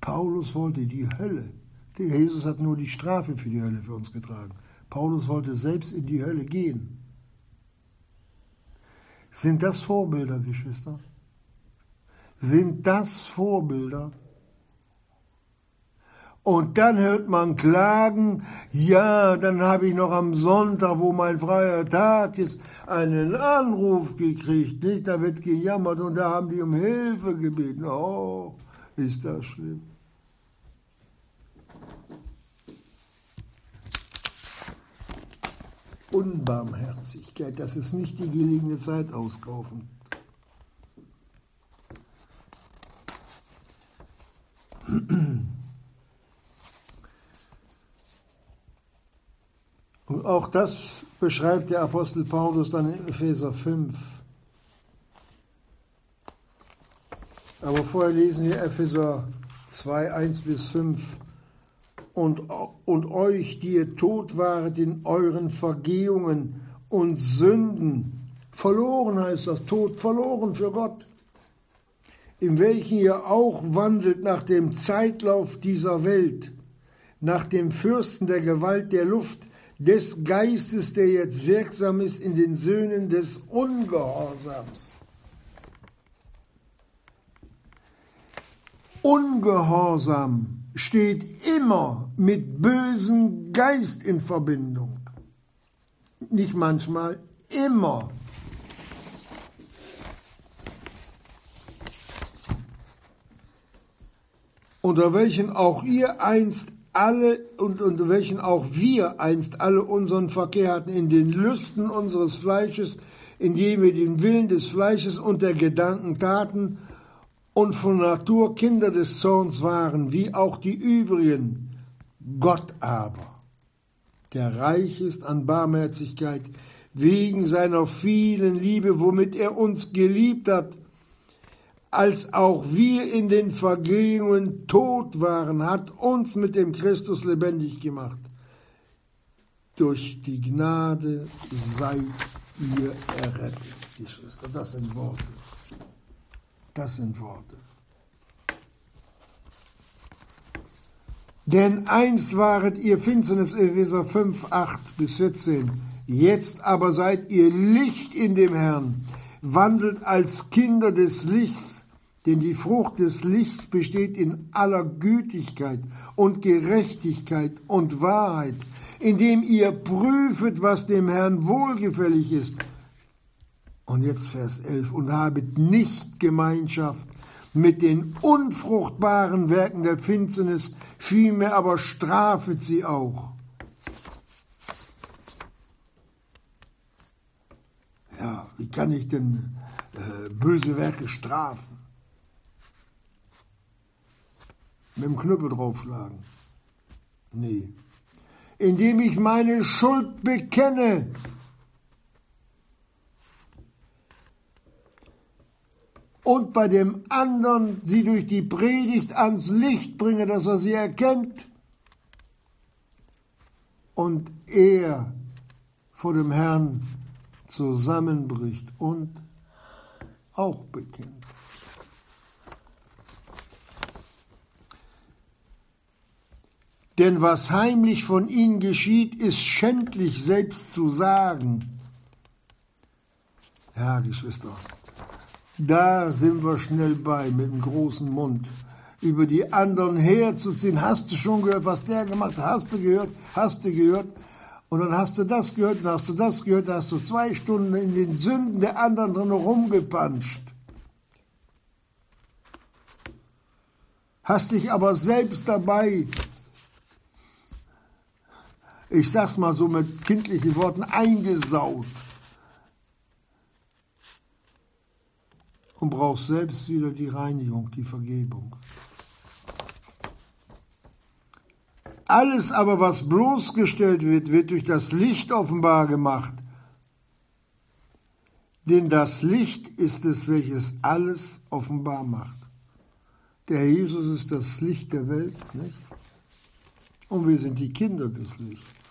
Paulus wollte die Hölle. Der Herr Jesus hat nur die Strafe für die Hölle für uns getragen. Paulus wollte selbst in die Hölle gehen. Sind das Vorbilder, Geschwister? Sind das Vorbilder? Und dann hört man klagen, ja, dann habe ich noch am Sonntag, wo mein freier Tag ist, einen Anruf gekriegt, nicht? Da wird gejammert und da haben die um Hilfe gebeten. Oh, ist das schlimm. Unbarmherzigkeit, das ist nicht die gelegene Zeit auskaufen. Und auch das beschreibt der Apostel Paulus dann in Epheser 5. Aber vorher lesen wir Epheser 2, 1 bis 5 und, und euch, die ihr tot waret in euren Vergehungen und Sünden, verloren heißt das, tot verloren für Gott, in welchen ihr auch wandelt nach dem Zeitlauf dieser Welt, nach dem Fürsten der Gewalt der Luft, des Geistes, der jetzt wirksam ist in den Söhnen des Ungehorsams. Ungehorsam steht immer mit bösem Geist in Verbindung. Nicht manchmal, immer. Unter welchen auch ihr einst alle und unter welchen auch wir einst alle unseren Verkehr hatten in den Lüsten unseres Fleisches, indem wir den Willen des Fleisches und der Gedanken taten, und von Natur Kinder des Zorns waren, wie auch die übrigen. Gott aber, der reich ist an Barmherzigkeit, wegen seiner vielen Liebe, womit er uns geliebt hat, als auch wir in den Vergehungen tot waren, hat uns mit dem Christus lebendig gemacht. Durch die Gnade seid ihr errettet, Geschwister. Das sind Worte. Das sind Worte. Denn einst waret ihr Finsternis, Epheser 5, 8 bis 14. Jetzt aber seid ihr Licht in dem Herrn. Wandelt als Kinder des Lichts, denn die Frucht des Lichts besteht in aller Gütigkeit und Gerechtigkeit und Wahrheit, indem ihr prüfet, was dem Herrn wohlgefällig ist. Und jetzt Vers 11, und habet nicht Gemeinschaft mit den unfruchtbaren Werken der Finsternis, vielmehr aber strafet sie auch. Ja, wie kann ich denn äh, böse Werke strafen? Mit dem Knüppel draufschlagen? Nee. Indem ich meine Schuld bekenne und bei dem anderen sie durch die Predigt ans Licht bringe, dass er sie erkennt und er vor dem Herrn zusammenbricht und auch bekennt. Denn was heimlich von ihnen geschieht, ist schändlich selbst zu sagen. Ja, Geschwister, da sind wir schnell bei mit dem großen Mund. Über die anderen herzuziehen. Hast du schon gehört, was der gemacht hat? Hast du gehört? Hast du gehört? Und dann hast du das gehört, dann hast du das gehört, dann hast du zwei Stunden in den Sünden der anderen drin rumgepanscht. Hast dich aber selbst dabei, ich sag's mal so mit kindlichen Worten, eingesaut. Und brauchst selbst wieder die Reinigung, die Vergebung. Alles aber, was bloßgestellt wird, wird durch das Licht offenbar gemacht. Denn das Licht ist es, welches alles offenbar macht. Der Herr Jesus ist das Licht der Welt, nicht? Und wir sind die Kinder des Lichts.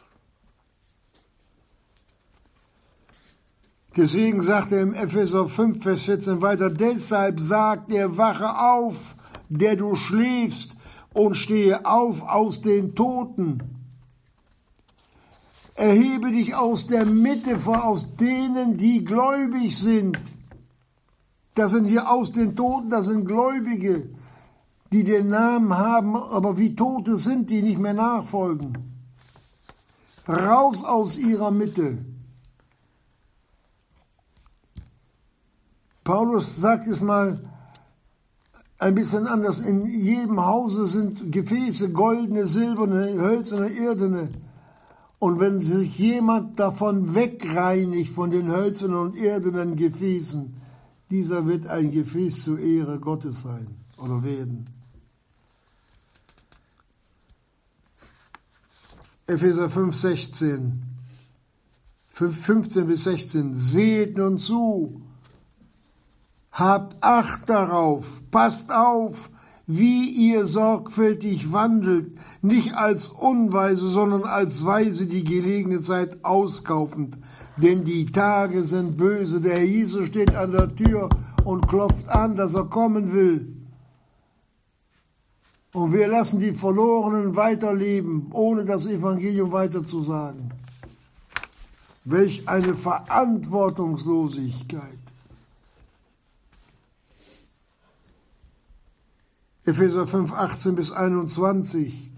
Deswegen sagt er im Epheser 5, Vers 14 weiter, deshalb sagt er, wache auf, der du schläfst, und stehe auf aus den Toten. Erhebe dich aus der Mitte, vor aus denen, die gläubig sind. Das sind hier aus den Toten, das sind Gläubige, die den Namen haben, aber wie Tote sind, die nicht mehr nachfolgen. Raus aus ihrer Mitte. Paulus sagt es mal ein bisschen anders. In jedem Hause sind Gefäße, goldene, silberne, hölzerne, irdene. Und wenn sich jemand davon wegreinigt, von den hölzernen und irdenen Gefäßen, dieser wird ein Gefäß zur Ehre Gottes sein oder werden. Epheser 5, 16, 15 bis 16. Seht nun zu, Habt Acht darauf, passt auf, wie ihr sorgfältig wandelt, nicht als Unweise, sondern als Weise die gelegene Zeit auskaufend. Denn die Tage sind böse. Der Jesus steht an der Tür und klopft an, dass er kommen will. Und wir lassen die Verlorenen weiterleben, ohne das Evangelium weiterzusagen. Welch eine Verantwortungslosigkeit. Epheser 5, 18 bis 21.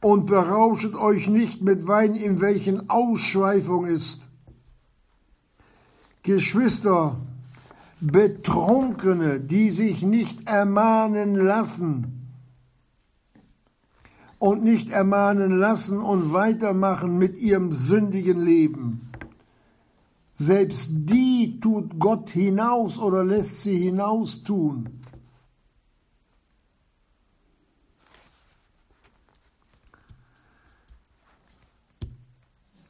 Und berauschet euch nicht mit Wein, in welchen Ausschweifung ist. Geschwister, Betrunkene, die sich nicht ermahnen lassen, und nicht ermahnen lassen und weitermachen mit ihrem sündigen Leben. Selbst die tut Gott hinaus oder lässt sie hinaus tun.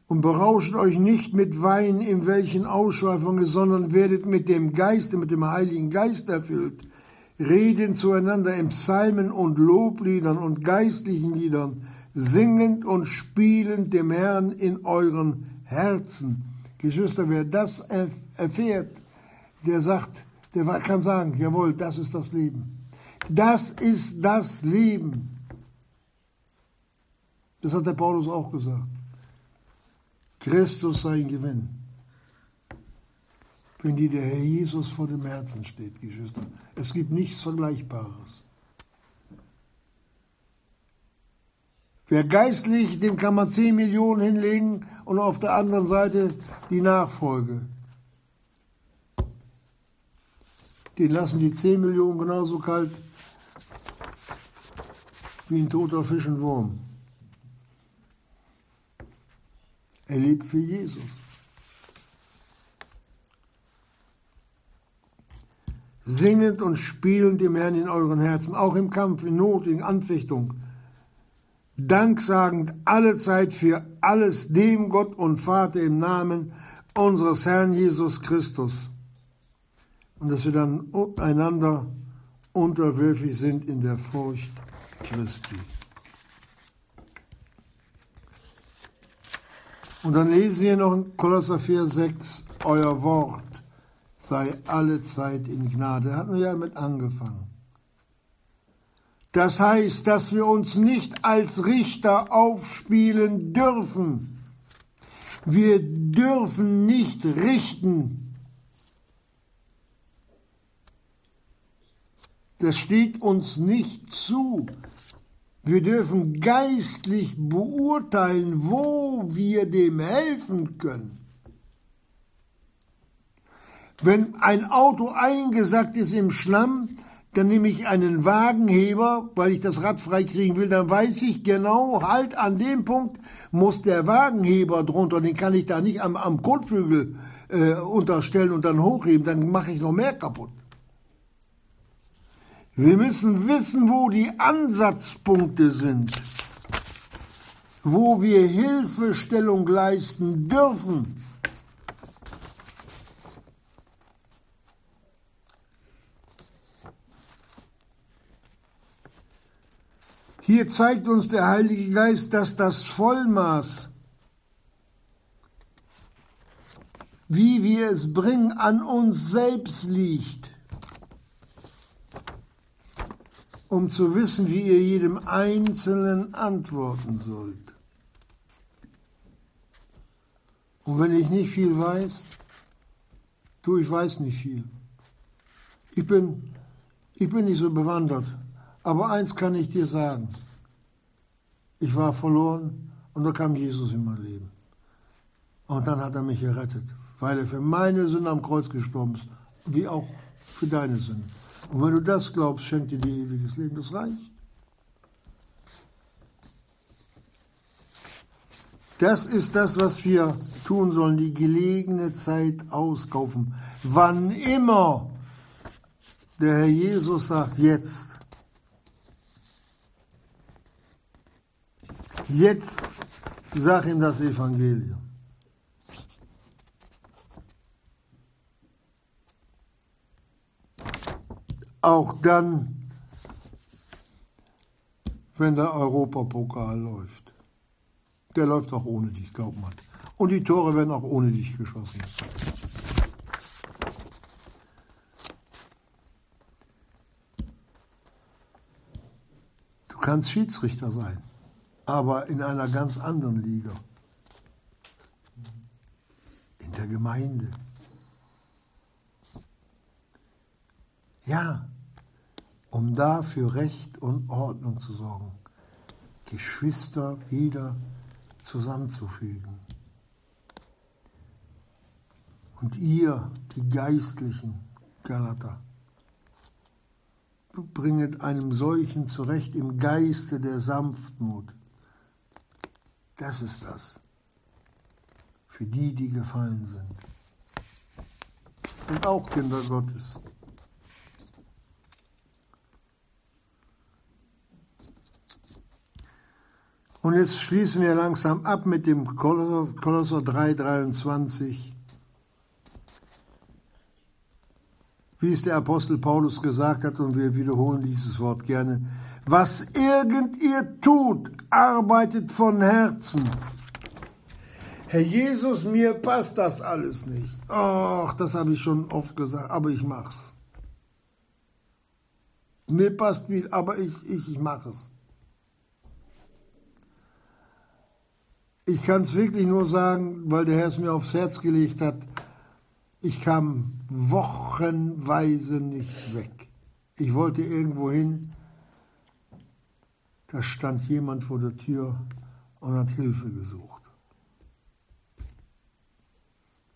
Und berauscht euch nicht mit Wein, in welchen Ausschweifungen, sondern werdet mit dem Geiste, mit dem Heiligen Geist erfüllt. Reden zueinander in Psalmen und Lobliedern und geistlichen Liedern, singend und spielend dem Herrn in euren Herzen. Geschwister, wer das erfährt, der sagt, der kann sagen, jawohl, das ist das Leben. Das ist das Leben. Das hat der Paulus auch gesagt. Christus sein Gewinn. Wenn dir der Herr Jesus vor dem Herzen steht, Geschwister. Es gibt nichts Vergleichbares. Wer geistlich, dem kann man 10 Millionen hinlegen und auf der anderen Seite die Nachfolge. Den lassen die 10 Millionen genauso kalt wie ein toter Fisch und Wurm. Er lebt für Jesus. Singend und spielend dem Herrn in euren Herzen, auch im Kampf, in Not, in Anfechtung. Danksagend alle Zeit für alles dem Gott und Vater im Namen unseres Herrn Jesus Christus. Und dass wir dann einander unterwürfig sind in der Furcht Christi. Und dann lesen wir noch in Kolosser 4, 6, euer Wort sei alle Zeit in Gnade. Da hatten wir ja mit angefangen. Das heißt, dass wir uns nicht als Richter aufspielen dürfen. Wir dürfen nicht richten. Das steht uns nicht zu. Wir dürfen geistlich beurteilen, wo wir dem helfen können. Wenn ein Auto eingesackt ist im Schlamm, dann nehme ich einen Wagenheber, weil ich das Rad freikriegen will, dann weiß ich genau, halt an dem Punkt muss der Wagenheber drunter, den kann ich da nicht am, am Kotflügel äh, unterstellen und dann hochheben, dann mache ich noch mehr kaputt. Wir müssen wissen, wo die Ansatzpunkte sind, wo wir Hilfestellung leisten dürfen. Hier zeigt uns der Heilige Geist, dass das Vollmaß, wie wir es bringen, an uns selbst liegt. Um zu wissen, wie ihr jedem Einzelnen antworten sollt. Und wenn ich nicht viel weiß, du, ich weiß nicht viel. Ich bin, ich bin nicht so bewandert. Aber eins kann ich dir sagen. Ich war verloren und da kam Jesus in mein Leben. Und dann hat er mich gerettet, weil er für meine Sünden am Kreuz gestorben ist, wie auch für deine Sünden. Und wenn du das glaubst, schenkt dir die ewiges Leben. Das reicht. Das ist das, was wir tun sollen, die gelegene Zeit auskaufen. Wann immer der Herr Jesus sagt, jetzt, jetzt sag ihm das Evangelium. Auch dann, wenn der Europapokal läuft. Der läuft auch ohne dich, glaub mal. Und die Tore werden auch ohne dich geschossen. Du kannst Schiedsrichter sein, aber in einer ganz anderen Liga. In der Gemeinde. Ja, um da für Recht und Ordnung zu sorgen, Geschwister wieder zusammenzufügen. Und ihr, die geistlichen Galater, bringet einem solchen zurecht im Geiste der Sanftmut. Das ist das. Für die, die gefallen sind. Sind auch Kinder Gottes. Und jetzt schließen wir langsam ab mit dem Kolosser, Kolosser 3,23. Wie es der Apostel Paulus gesagt hat, und wir wiederholen dieses Wort gerne. Was irgend ihr tut, arbeitet von Herzen. Herr Jesus, mir passt das alles nicht. Ach, das habe ich schon oft gesagt, aber ich mach's. Mir passt viel, aber ich, ich, ich mache es. Ich kann es wirklich nur sagen, weil der Herr es mir aufs Herz gelegt hat. Ich kam wochenweise nicht weg. Ich wollte irgendwo hin. Da stand jemand vor der Tür und hat Hilfe gesucht.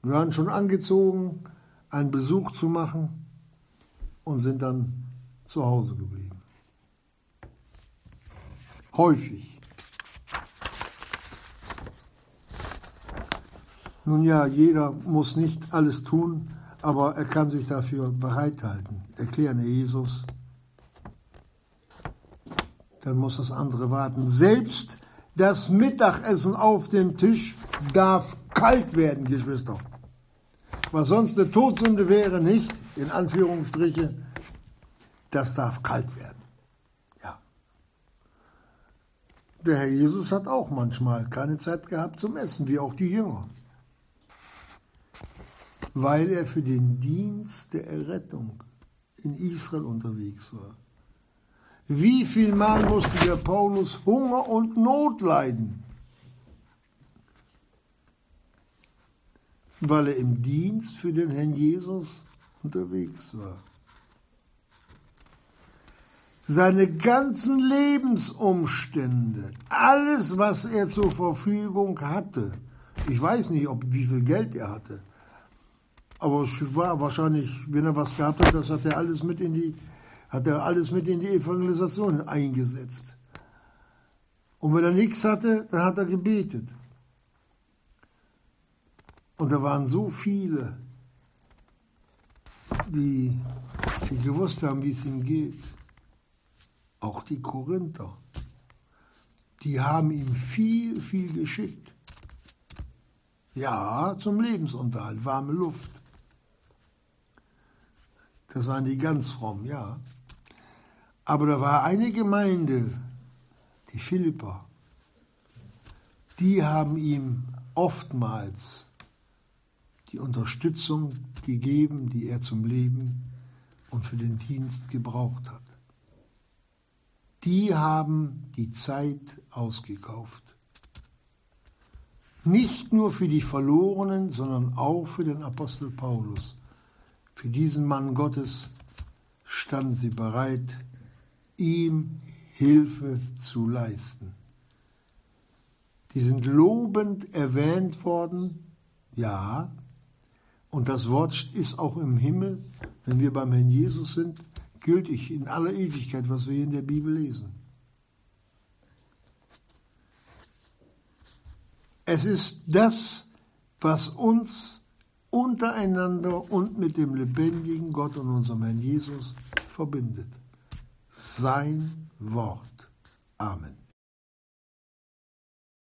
Wir waren schon angezogen, einen Besuch zu machen und sind dann zu Hause geblieben. Häufig. Nun ja, jeder muss nicht alles tun, aber er kann sich dafür bereithalten. Erklären Jesus. Dann muss das andere warten. Selbst das Mittagessen auf dem Tisch darf kalt werden, Geschwister. Was sonst eine Todsünde wäre, nicht, in Anführungsstriche, das darf kalt werden. Ja. Der Herr Jesus hat auch manchmal keine Zeit gehabt zum Essen, wie auch die Jünger weil er für den Dienst der Errettung in Israel unterwegs war. Wie viel Mal musste der Paulus Hunger und Not leiden, weil er im Dienst für den Herrn Jesus unterwegs war. Seine ganzen Lebensumstände, alles, was er zur Verfügung hatte, ich weiß nicht, ob wie viel Geld er hatte, aber es war wahrscheinlich, wenn er was gehabt hat, das hat er alles mit in die, hat er alles mit in die Evangelisation eingesetzt. Und wenn er nichts hatte, dann hat er gebetet. Und da waren so viele, die, die gewusst haben, wie es ihm geht. Auch die Korinther. Die haben ihm viel, viel geschickt. Ja, zum Lebensunterhalt, warme Luft. Das waren die ganz fromm, ja. Aber da war eine Gemeinde, die Philipper, die haben ihm oftmals die Unterstützung gegeben, die er zum Leben und für den Dienst gebraucht hat. Die haben die Zeit ausgekauft. Nicht nur für die Verlorenen, sondern auch für den Apostel Paulus. Für diesen Mann Gottes standen sie bereit, ihm Hilfe zu leisten. Die sind lobend erwähnt worden, ja, und das Wort ist auch im Himmel, wenn wir beim Herrn Jesus sind, gültig in aller Ewigkeit, was wir in der Bibel lesen. Es ist das, was uns untereinander und mit dem lebendigen Gott und unserem Herrn Jesus verbindet. Sein Wort. Amen.